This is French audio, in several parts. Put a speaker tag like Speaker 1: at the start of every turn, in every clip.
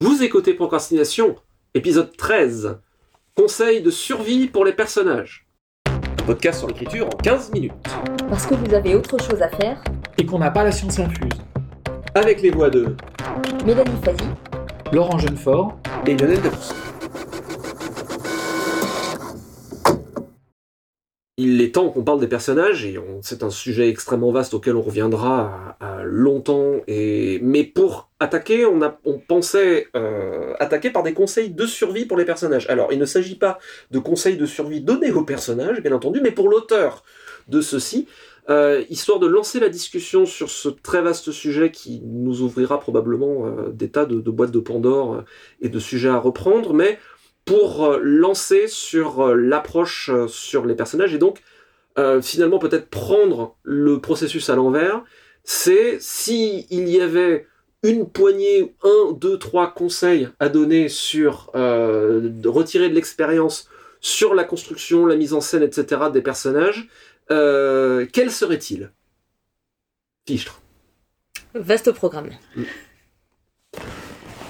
Speaker 1: Vous écoutez Procrastination, épisode 13. Conseil de survie pour les personnages. Un podcast sur l'écriture en 15 minutes.
Speaker 2: Parce que vous avez autre chose à faire.
Speaker 3: Et qu'on n'a pas la science infuse.
Speaker 1: Avec les voix de
Speaker 2: Mélanie Fazi,
Speaker 3: Laurent Jeunefort.
Speaker 1: et Lionel Debrousse. Il est temps qu'on parle des personnages, et c'est un sujet extrêmement vaste auquel on reviendra longtemps. Mais pour attaquer, on, pensait euh, attaquer par des conseils de survie pour les personnages. Alors, il ne s'agit pas de conseils de survie donnés aux personnages, bien entendu, mais pour l'auteur de ceci, euh, histoire de lancer la discussion sur ce très vaste sujet qui nous ouvrira probablement euh, des tas de, boîtes de Pandore et de sujets à reprendre, mais pour euh, lancer sur euh, l'approche euh, sur les personnages et donc euh, finalement peut-être prendre le processus à l'envers, c'est si il y avait une poignée, un, deux, trois conseils à donner sur euh, de retirer de l'expérience sur la construction, la mise en scène, etc. des personnages, euh, quel serait-il? Fichtre.
Speaker 2: vaste programme.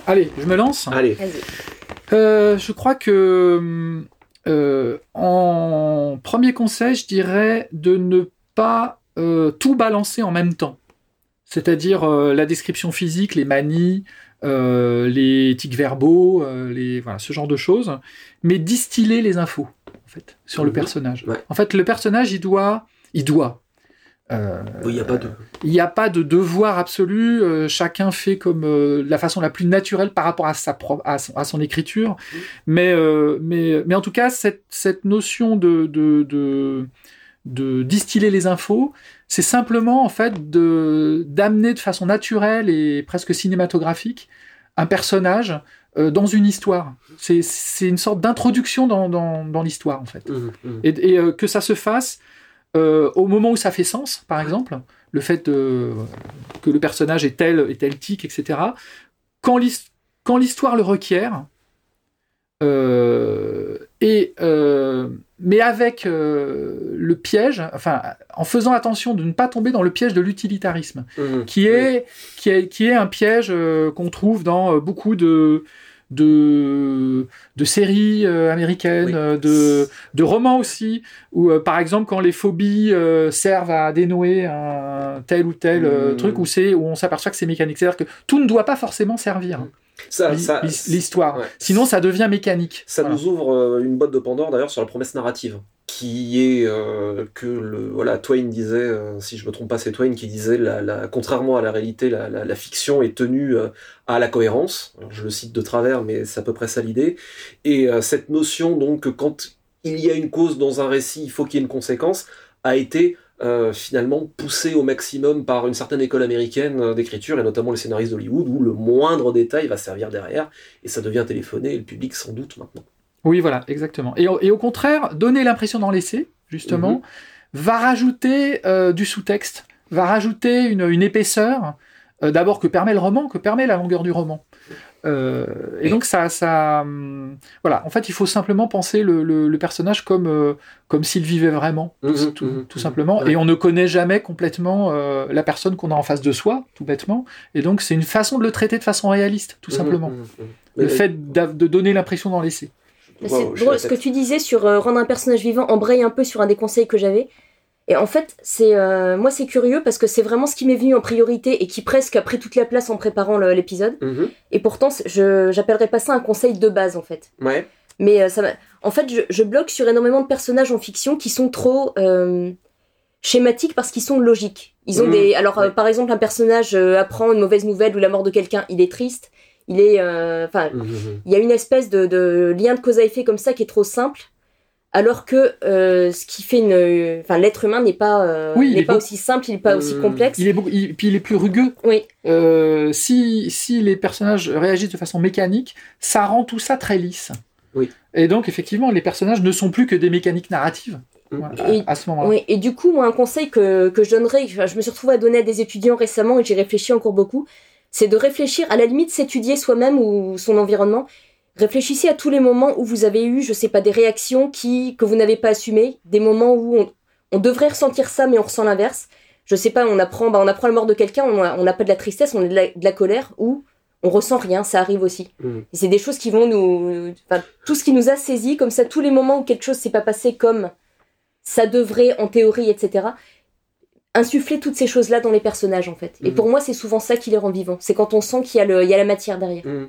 Speaker 3: Allez, je me lance.
Speaker 1: Allez.
Speaker 2: Vas-y.
Speaker 3: Euh, je crois que euh, en premier conseil, je dirais de ne pas euh, tout balancer en même temps. C'est-à-dire la description physique, les manies, les tics verbaux, les, voilà, ce genre de choses, mais distiller les infos en fait sur le
Speaker 1: Mhm.
Speaker 3: personnage.
Speaker 1: Ouais.
Speaker 3: En fait, le personnage, il doit, il doit. Euh,
Speaker 1: Il n'y a pas de.
Speaker 3: Il n'y a pas de devoir absolu. euh, chacun fait comme euh, la façon la plus naturelle par rapport à sa à, son, à son écriture. Mais, mais, mais en tout cas, cette, cette notion de, de, de, de distiller les infos, c'est simplement en fait de d'amener de façon naturelle et presque cinématographique un personnage dans une histoire. C'est une sorte d'introduction dans, dans, dans l'histoire en fait
Speaker 1: Mhm, mhm.
Speaker 3: et, et, que ça se fasse euh, au moment où ça fait sens, par exemple, le fait de- que le personnage est tel, est tel tic, etc. Quand l'his- quand l'histoire le requiert, euh, et, euh, mais avec le piège, enfin, en faisant attention de ne pas tomber dans le piège de l'utilitarisme
Speaker 1: Mhm.
Speaker 3: qui est, qui est, qui est un piège qu'on trouve dans beaucoup de, de, de séries euh, américaines,
Speaker 1: Oui.
Speaker 3: euh, de, de romans aussi, où euh, par exemple quand les phobies servent à dénouer un tel ou tel euh,
Speaker 1: Mm.
Speaker 3: truc, où, c'est, où on s'aperçoit que c'est mécanique. C'est-à-dire que tout ne doit pas forcément servir,
Speaker 1: Ça, ça,
Speaker 3: l'hi- l'histoire.
Speaker 1: ouais.
Speaker 3: Sinon ça devient mécanique.
Speaker 1: Ça
Speaker 3: Voilà.
Speaker 1: nous ouvre euh, une boîte de Pandore d'ailleurs sur la promesse narrative, qui est euh, que le voilà Twain disait, euh, si je me trompe pas, c'est Twain qui disait la, la- contrairement à la réalité, la, la- la fiction est tenue euh, à la cohérence. Alors, je le cite de travers, mais c'est à peu près ça l'idée. Et cette notion donc que quand il y a une cause dans un récit, il faut qu'il y ait une conséquence, a été euh, finalement poussée au maximum par une certaine école américaine euh, d'écriture et notamment les scénaristes d'Hollywood où le moindre détail va servir derrière et ça devient téléphoné et le public s'en doute maintenant.
Speaker 3: Oui, voilà, exactement. Et, au- et au contraire, donner l'impression dans l'essai, justement,
Speaker 1: Mhm.
Speaker 3: va rajouter euh, du sous-texte, va rajouter une, une épaisseur, euh, d'abord que permet le roman, que permet la longueur du roman. Euh, et donc ça, ça, hum, voilà. En fait, il faut simplement penser le, le- le personnage comme euh, comme s'il vivait vraiment, tout,
Speaker 1: Mhm,
Speaker 3: tout-
Speaker 1: mhm,
Speaker 3: tout
Speaker 1: mhm.
Speaker 3: simplement. Et on ne connaît jamais complètement euh, la personne qu'on a en face de soi, tout bêtement. Et donc c'est une façon de le traiter de façon réaliste, tout simplement. Le fait de donner l'impression.
Speaker 2: Mais
Speaker 1: Waouh,
Speaker 2: c'est drôle, ce que tu disais sur euh, rendre un personnage vivant embraye un peu sur un des conseils que j'avais. Et en fait, c'est euh, moi c'est curieux parce que c'est vraiment ce qui m'est venu en priorité et qui presque a pris toute la place en préparant l'épisode.
Speaker 1: Mhm.
Speaker 2: Et pourtant, je j'appellerais pas ça un conseil de base en fait.
Speaker 1: Ouais.
Speaker 2: Mais euh, ça en fait, je, je bloque sur énormément de personnages en fiction qui sont trop euh, schématiques parce qu'ils sont logiques. Ils ont
Speaker 1: Mhm.
Speaker 2: des. Alors,
Speaker 1: Ouais.
Speaker 2: par exemple, un personnage apprend une mauvaise nouvelle ou la mort de quelqu'un, il est triste. Il est. Enfin,
Speaker 1: Mhm, mhm.
Speaker 2: il y a une espèce de, de lien de cause à effet comme ça qui est trop simple. Alors que euh, ce qui fait une. Enfin, l'être humain n'est pas, euh,
Speaker 3: Oui,
Speaker 2: n'est
Speaker 3: est
Speaker 2: pas
Speaker 3: beaucoup-
Speaker 2: aussi simple, il n'est pas aussi
Speaker 1: Mhm.
Speaker 2: complexe.
Speaker 3: Il est beaucoup, il- puis il est plus rugueux.
Speaker 2: Oui,
Speaker 3: Euh, si, si les personnages réagissent de façon mécanique, ça rend tout ça très lisse.
Speaker 1: Oui.
Speaker 3: Et donc, effectivement, les personnages ne sont plus que des mécaniques narratives voilà,
Speaker 2: Et-
Speaker 3: à ce moment-là.
Speaker 2: Oui, et du coup, moi, un conseil que, que je donnerais, je me suis retrouvée à donner à des étudiants récemment et j'y réfléchis encore beaucoup, c'est de réfléchir, à la limite, s'étudier soi-même ou son environnement. Réfléchissez à tous les moments où vous avez eu, je sais pas, des réactions qui, que vous n'avez pas assumées, des moments où on, on devrait ressentir ça, mais on ressent l'inverse. Je sais pas, on apprend, bah, on apprend la mort de quelqu'un, on n'a pas de la tristesse, on a de la, de la colère, ou on ressent rien, ça arrive aussi. Et c'est des choses qui vont nous. Enfin, tout ce qui nous a saisi, comme ça, tous les moments où quelque chose s'est pas passé comme ça devrait, en théorie, etc. Insuffler toutes ces choses-là dans les personnages, en fait. Et
Speaker 1: Mhm.
Speaker 2: pour moi, c'est souvent ça qui les rend vivants. C'est quand on sent qu'il y, y a la matière derrière.
Speaker 1: Mhm.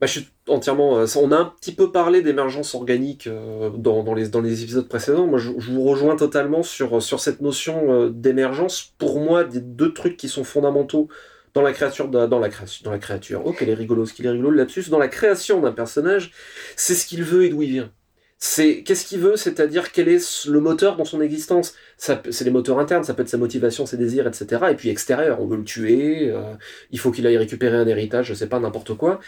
Speaker 1: Bah, je entièrement. euh, on a un petit peu parlé d'émergence organique euh, dans, les, épisodes précédents. Moi, je, vous rejoins totalement sur, sur cette notion euh, d'émergence. Pour moi, des deux trucs qui sont fondamentaux dans la créature, dans la création, dans la créature. Oh, qu'elle est rigolo, ce qu'il est rigolo le lapsus. Dans la création d'un personnage, c'est ce qu'il veut et d'où il vient. C'est qu'est-ce qu'il veut, c'est-à-dire quel est le moteur dans son existence? C'est les moteurs internes, ça peut être sa motivation, ses désirs, etc. Et puis extérieur, on veut le tuer, euh, il faut qu'il aille récupérer un héritage, je sais pas, n'importe quoi.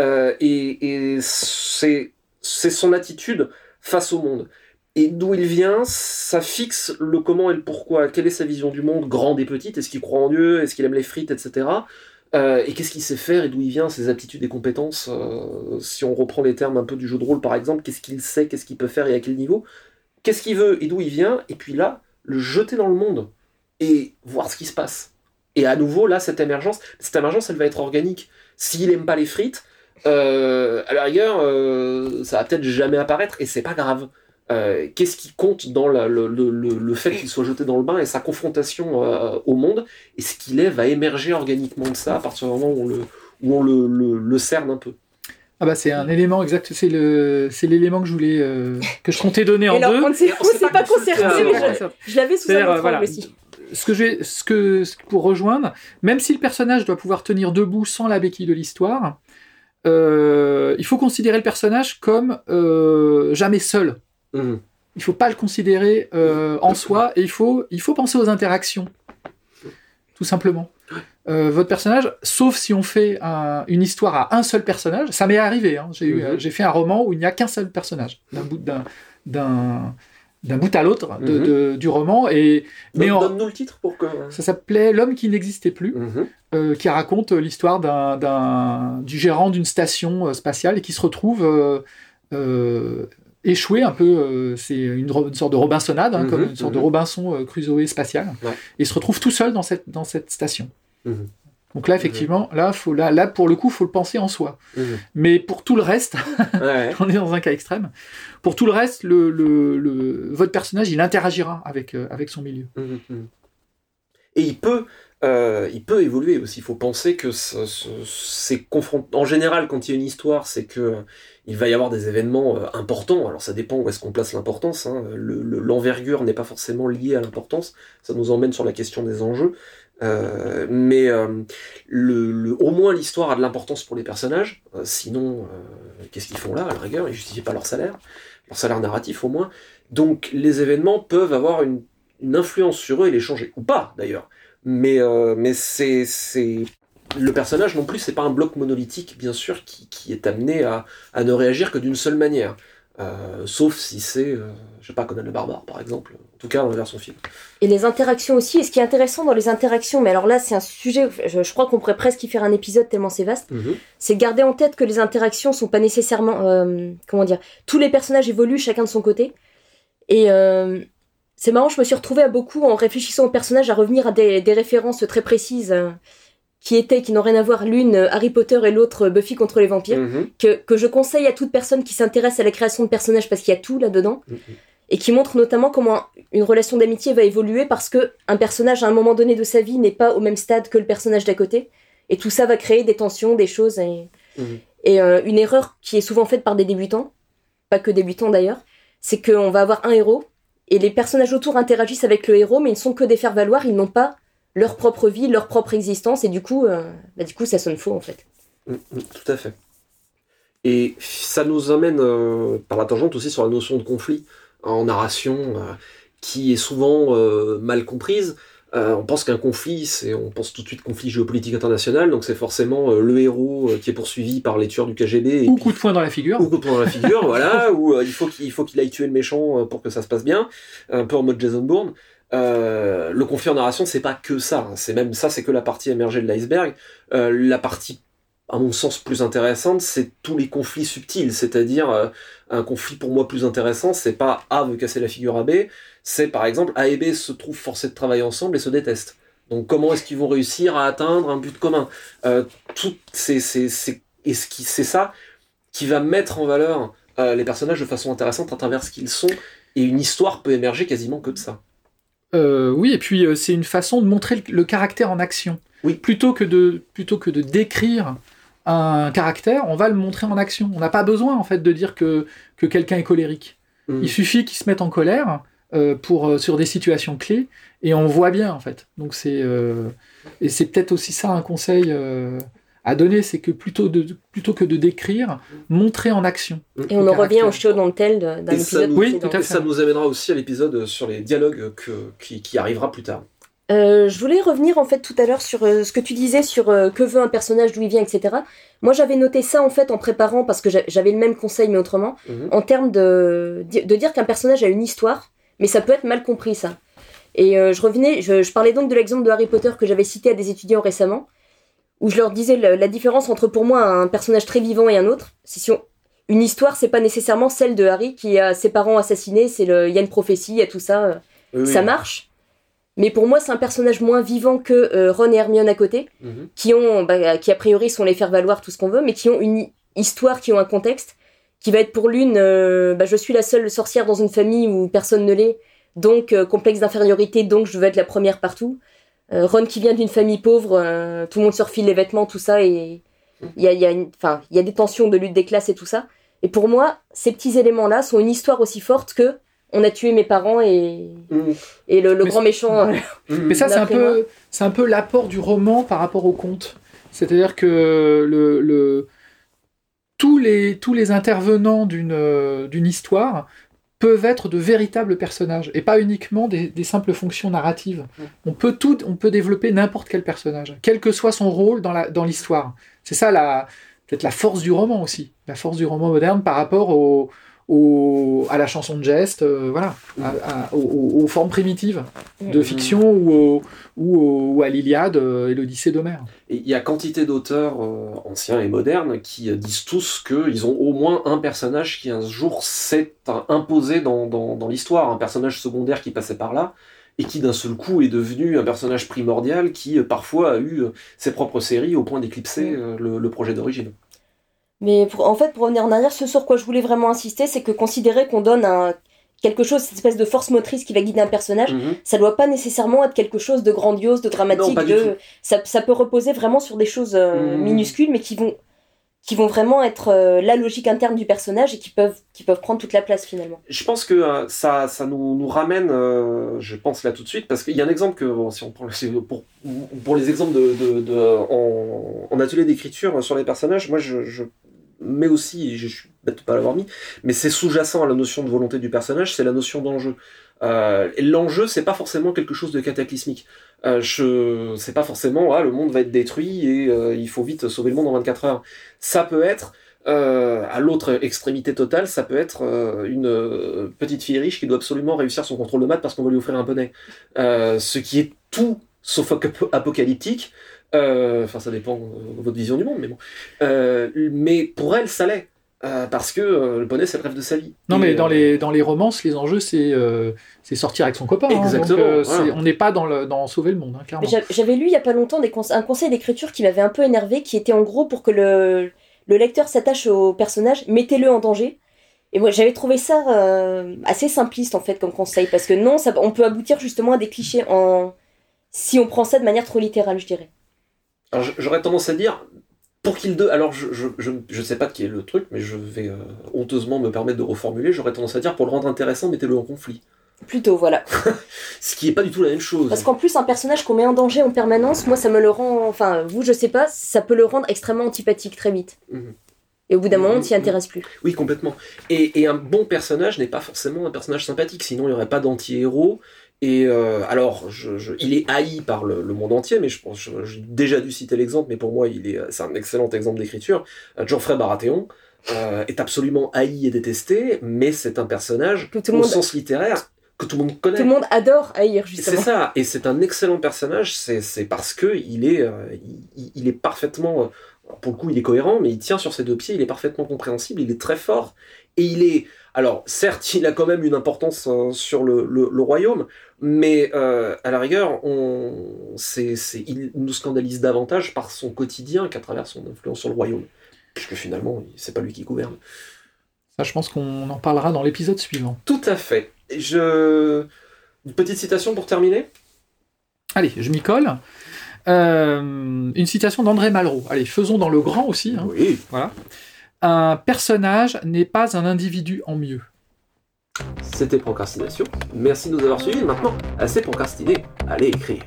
Speaker 1: Euh, et et c'est son attitude face au monde. Et d'où il vient, ça fixe le comment et le pourquoi. Quelle est sa vision du monde, grande et petite? Est-ce qu'il croit en Dieu? Est-ce qu'il aime les frites, etc. Euh, et qu'est-ce qu'il sait faire et d'où il vient, ses aptitudes et compétences euh, Si on reprend les termes un peu du jeu de rôle, par exemple, qu'est-ce qu'il sait, qu'est-ce qu'il peut faire et à quel niveau Qu'est-ce qu'il veut et d'où il vient Et puis là, le jeter dans le monde et voir ce qui se passe. Et à nouveau, là, cette émergence, cette émergence, elle va être organique. S'il aime pas les frites, euh, à la rigueur, ça va peut-être jamais apparaître et c'est pas grave. Euh, Qu'est-ce qui compte dans la- le, le- le- le fait qu'il soit jeté dans le bain et sa confrontation euh, au monde? Et ce qu'il est va émerger organiquement de ça à partir du moment où on le, où on le, le- le cerne un peu.
Speaker 3: Ah bah c'est un élément exact, c'est le c'est l'élément que je voulais euh, que je comptais donner en
Speaker 2: alors,
Speaker 3: deux.
Speaker 2: on ne s'est
Speaker 1: pas
Speaker 2: pas concerté, mais je, je l'avais sous un autre
Speaker 3: voilà.
Speaker 2: aussi.
Speaker 3: ce que j'ai, ce que pour rejoindre, même si le personnage doit pouvoir tenir debout sans la béquille de l'histoire, euh, il faut considérer le personnage comme euh, jamais seul.
Speaker 1: Mhm.
Speaker 3: Il faut pas le considérer euh, en soi et il faut il faut penser aux interactions, tout simplement. Euh, votre personnage, sauf si on fait un- une histoire à un seul personnage, ça m'est arrivé. hein. J'ai eu-
Speaker 1: Mhm.
Speaker 3: j'ai fait un roman où il n'y a qu'un seul personnage, d'un bout d'un d'un d'un bout à l'autre de-
Speaker 1: Mhm.
Speaker 3: de- du roman et mais
Speaker 1: Donne-
Speaker 3: en-
Speaker 1: Donne-nous le titre pour que.
Speaker 3: ça s'appelait L'homme qui n'existait plus,
Speaker 1: Mhm.
Speaker 3: euh, qui raconte l'histoire d'un, d'un- du gérant d'une station spatiale et qui se retrouve euh, euh, échoué un peu. euh, c'est une, sorte de Robinsonade, hein,
Speaker 1: Mhm,
Speaker 3: comme une sorte de
Speaker 1: mhm.
Speaker 3: Robinson euh, Crusoe spatial.
Speaker 1: Ouais.
Speaker 3: Et il se retrouve tout seul dans cette, dans cette station.
Speaker 1: Mhm.
Speaker 3: Donc là, effectivement, là, faut, là, là, pour le coup, faut le penser en soi. Mais pour tout le reste,
Speaker 1: Ouais.
Speaker 3: on est dans un cas extrême. Pour tout le reste, le, le- le- votre personnage, il interagira avec, euh, avec son milieu.
Speaker 1: Et il peut, euh, il peut évoluer aussi. Il faut penser que ce- ce- c'est confront- En général, quand il y a une histoire, c'est que euh, il va y avoir des événements euh, importants. Alors ça dépend où est-ce qu'on place l'importance. hein. Le- le- L'envergure n'est pas forcément liée à l'importance. Ça nous emmène sur la question des enjeux. Mais au moins l'histoire a de l'importance pour les personnages. Sinon, qu'est-ce qu'ils font là? À la rigueur Ils justifient pas leur salaire, leur salaire narratif au moins. Donc les événements peuvent avoir une influence sur eux et les changer. Ou pas, d'ailleurs. Mais, euh, mais c'est, c'est... Le personnage non plus, c'est pas un bloc monolithique, bien sûr, qui, qui est amené à, à ne réagir que d'une seule manière. Euh, sauf si c'est, euh, je sais pas, Conan le Barbare, par exemple. En tout cas, dans la version film.
Speaker 2: Et les interactions aussi. Et ce qui est intéressant dans les interactions, mais alors là, c'est un sujet, je, je crois qu'on pourrait presque y faire un épisode tellement c'est vaste, c'est de garder en tête que les interactions sont pas nécessairement. euh, comment dire Tous les personnages évoluent chacun de son côté. Et c'est marrant, je me suis retrouvée à beaucoup, en réfléchissant aux personnages, à revenir à des, des références très précises. euh, qui étaient, qui n'ont rien à voir, l'une euh, Harry Potter et l'autre euh, Buffy contre les vampires,
Speaker 1: Mhm.
Speaker 2: que, que je conseille à toute personne qui s'intéresse à la création de personnages parce qu'il y a tout là-dedans
Speaker 1: Mhm.
Speaker 2: et qui montre notamment comment une relation d'amitié va évoluer parce que un personnage à un moment donné de sa vie n'est pas au même stade que le personnage d'à côté et tout ça va créer des tensions, des choses et,
Speaker 1: Mhm.
Speaker 2: et euh, une erreur qui est souvent faite par des débutants, pas que débutants d'ailleurs, c'est qu'on va avoir un héros et les personnages autour interagissent avec le héros mais ils ne sont que des faire-valoir, ils n'ont pas leur propre vie, leur propre existence et du coup, euh, bah, du ça sonne faux en fait.
Speaker 1: Mm, mm, Tout à fait. Et ça nous amène euh, par la tangente aussi sur la notion de conflit en narration, euh, qui est souvent mal comprise. Euh, on pense qu'un conflit, c'est, on pense tout de suite conflit géopolitique international, donc c'est forcément euh, le héros euh, qui est poursuivi par les tueurs du KGB et
Speaker 3: Ou
Speaker 1: puis-
Speaker 3: coup de poing dans la figure.
Speaker 1: ou coup de poing dans la figure, voilà, ou il faut qu'il il faut qu'il aille tuer le méchant pour que ça se passe bien, un peu en mode Jason Bourne. Le conflit en narration, c'est pas que ça, hein. c'est même ça, c'est que la partie émergée de l'iceberg. La partie, à mon sens, plus intéressante, c'est tous les conflits subtils, c'est-à-dire euh, un conflit pour moi plus intéressant, c'est pas A veut casser la figure à B, c'est par exemple A et B se trouvent forcés de travailler ensemble et se détestent. Donc comment est-ce qu'ils vont réussir à atteindre un but commun? Euh, Tout c'est c'est c'est et ce qui c'est ça qui va mettre en valeur euh, les personnages de façon intéressante à travers ce qu'ils sont et une histoire peut émerger quasiment que de ça.
Speaker 3: Euh, oui, et puis euh, c'est une façon de montrer le, le caractère en action.
Speaker 1: Oui.
Speaker 3: Plutôt que de plutôt que de décrire un caractère, on va le montrer en action. On n'a pas besoin en fait de dire que que quelqu'un est colérique.
Speaker 1: Mm.
Speaker 3: Il suffit qu'il se mette en colère euh, pour euh, sur des situations clés et on voit bien en fait. Donc c'est euh, et c'est peut-être aussi ça un conseil euh, à donner, c'est que plutôt de plutôt que de décrire, montrer en action.
Speaker 2: Et on en revient au show dans le tel de- d'un épisode
Speaker 1: nous-
Speaker 3: Oui, tout à
Speaker 1: Et
Speaker 3: fait.
Speaker 1: ça nous amènera aussi à l'épisode sur les dialogues que, qui, qui arrivera plus tard.
Speaker 2: Euh, je voulais revenir en fait tout à l'heure sur euh, ce que tu disais sur euh, que veut un personnage, d'où il vient, etc. Moi j'avais noté ça en fait en préparant parce que j'a- j'avais le même conseil mais autrement,
Speaker 1: Mhm.
Speaker 2: en termes de, de dire qu'un personnage a une histoire, mais ça peut être mal compris ça. Et je revenais, je, je parlais donc de l'exemple de Harry Potter que j'avais cité à des étudiants récemment, où je leur disais la différence entre pour moi un personnage très vivant et un autre. C'est si on- une histoire, c'est pas nécessairement celle de Harry qui a ses parents assassinés, c'est le, il y a une prophétie, il y a tout ça.
Speaker 1: oui.
Speaker 2: ça marche. Mais pour moi, c'est un personnage moins vivant que euh, Ron et Hermione à côté,
Speaker 1: Mhm.
Speaker 2: qui ont, bah, qui a priori sont les faire valoir tout ce qu'on veut, mais qui ont une hi- histoire, qui ont un contexte, qui va être pour l'une, euh, bah, je suis la seule sorcière dans une famille où personne ne l'est, donc euh, complexe d'infériorité, donc je veux être la première partout. Ron qui vient d'une famille pauvre, tout le monde se refile les vêtements, tout ça, et il y a, y, a une- enfin, il y a des tensions de lutte des classes et tout ça. Et pour moi, ces petits éléments-là sont une histoire aussi forte que on a tué mes parents et, et le, grand méchant. euh,
Speaker 1: Mhm.
Speaker 3: Mais ça, c'est un peu, c'est un peu l'apport du roman par rapport au conte. C'est-à-dire que le, le- tous, les, tous les intervenants d'une euh, d'une histoire peuvent être de véritables personnages et pas uniquement des, des simples fonctions narratives.
Speaker 1: Mm.
Speaker 3: On peut tout, on peut développer n'importe quel personnage, quel que soit son rôle dans la dans l'histoire. C'est ça la peut-être la force du roman aussi, la force du roman moderne par rapport au, au- à la chanson de geste, euh, voilà, à- à- aux- formes primitives de fiction ou, au- ou, au- ou à l'Iliade euh, et l'Odyssée d'Homère.
Speaker 1: Et il y a quantité d'auteurs euh, anciens et modernes qui disent tous qu'ils ont au moins un personnage qui un jour s'est imposé dans, dans, dans l'histoire, un personnage secondaire qui passait par là, et qui d'un seul coup est devenu un personnage primordial qui parfois a eu ses propres séries au point d'éclipser le, le projet d'origine.
Speaker 2: Mais pour- en fait, pour revenir en arrière, ce sur quoi je voulais vraiment insister, c'est que considérer qu'on donne un, quelque chose, cette espèce de force motrice qui va guider un personnage,
Speaker 1: Mhm.
Speaker 2: ça doit pas nécessairement être quelque chose de grandiose, de dramatique.
Speaker 1: Non,
Speaker 2: de... Ça, ça peut reposer vraiment sur des choses euh,
Speaker 1: Mhm.
Speaker 2: minuscules, mais qui vont, qui vont vraiment être euh, la logique interne du personnage et qui peuvent, qui peuvent prendre toute la place finalement.
Speaker 1: Je pense que euh, ça, ça nous, ramène, euh, je pense là tout de suite, parce qu'il y a un exemple que, si on prend pour, pour les exemples de, de, en, atelier d'écriture sur les personnages, moi je, mets aussi, je suis bête de pas l'avoir mis, mais c'est sous-jacent à la notion de volonté du personnage, c'est la notion d'enjeu. Euh, l'enjeu, c'est pas forcément quelque chose de cataclysmique. Euh, je, c'est pas forcément, ah, le monde va être détruit et euh, il faut vite sauver le monde en 24 heures. Ça peut être, euh, à l'autre extrémité totale, ça peut être euh, une petite fille riche qui doit absolument réussir son contrôle de maths parce qu'on va lui offrir un poney. Ce qui est tout sauf ap- apocalyptique. Enfin, ça dépend de votre vision du monde, mais bon. Mais pour elle, ça l'est. Euh, parce que euh, le poney, c'est le rêve de sa vie.
Speaker 3: Non,
Speaker 1: Et,
Speaker 3: mais dans
Speaker 1: euh,
Speaker 3: les, dans les romances, les enjeux, c'est euh, c'est sortir avec son copain. hein.
Speaker 1: Exactement,
Speaker 3: Donc, euh, on n'est pas dans, le, dans sauver le monde, hein, clairement.
Speaker 2: j'a- J'avais lu il y a pas longtemps des conse- un conseil d'écriture qui m'avait un peu énervé, qui était en gros pour que le, le lecteur s'attache au personnage, mettez-le en danger. Et moi, j'avais trouvé ça euh, assez simpliste en fait comme conseil, parce que non, ça, on peut aboutir justement à des clichés en si on prend ça de manière trop littérale, je dirais.
Speaker 1: J'aurais tendance à dire, pour qu'il de. Alors, je, je, je, je sais pas de qui est le truc, mais je vais euh, honteusement me permettre de reformuler. J'aurais tendance à dire, pour le rendre intéressant, mettez-le en conflit.
Speaker 2: Plutôt, voilà.
Speaker 1: Ce qui est pas du tout la même chose.
Speaker 2: Parce qu'en plus, un personnage qu'on met en danger en permanence, moi, ça me le rend. Enfin, vous, je sais pas, ça peut le rendre extrêmement antipathique très vite.
Speaker 1: Mhm.
Speaker 2: Et au bout d'un moment, on
Speaker 1: Mhm.
Speaker 2: s'y intéresse plus.
Speaker 1: Oui, complètement. Et, et un bon personnage n'est pas forcément un personnage sympathique, sinon il n'y aurait pas d'anti-héros. Et euh, alors, je, je- il est haï par le, le monde entier, mais je pense, j'ai déjà dû citer l'exemple, mais pour moi, il est, c'est un excellent exemple d'écriture. Euh, Geoffrey Baratheon euh, est absolument haï et détesté, mais c'est un personnage
Speaker 2: Que tout le
Speaker 1: au
Speaker 2: monde-
Speaker 1: sens littéraire que tout le monde connaît.
Speaker 2: Tout le monde adore haïr,
Speaker 1: C'est
Speaker 2: justement.
Speaker 1: ça, et c'est un excellent personnage, c'est c'est parce que il est, euh, il, il est parfaitement pour le coup, il est cohérent, mais il tient sur ses deux pieds, il est parfaitement compréhensible, il est très fort, et il est... Alors, certes, il a quand même une importance euh, sur le, le, royaume, mais euh, à la rigueur, on, c'est, c'est, il nous scandalise davantage par son quotidien qu'à travers son influence sur le royaume. Puisque finalement, c'est pas lui qui gouverne.
Speaker 3: Ça, je pense qu'on en parlera dans l'épisode suivant.
Speaker 1: Tout à fait. Je... Une petite citation pour terminer?
Speaker 3: Allez, je m'y colle. Euh, une citation d'André Malraux. Allez, faisons dans le grand aussi. Hein.
Speaker 1: Oui.
Speaker 3: Voilà. Un personnage n'est pas un individu en mieux.
Speaker 1: C'était Procrastination. Merci de nous avoir suivis. Maintenant, assez procrastiné, allez écrire.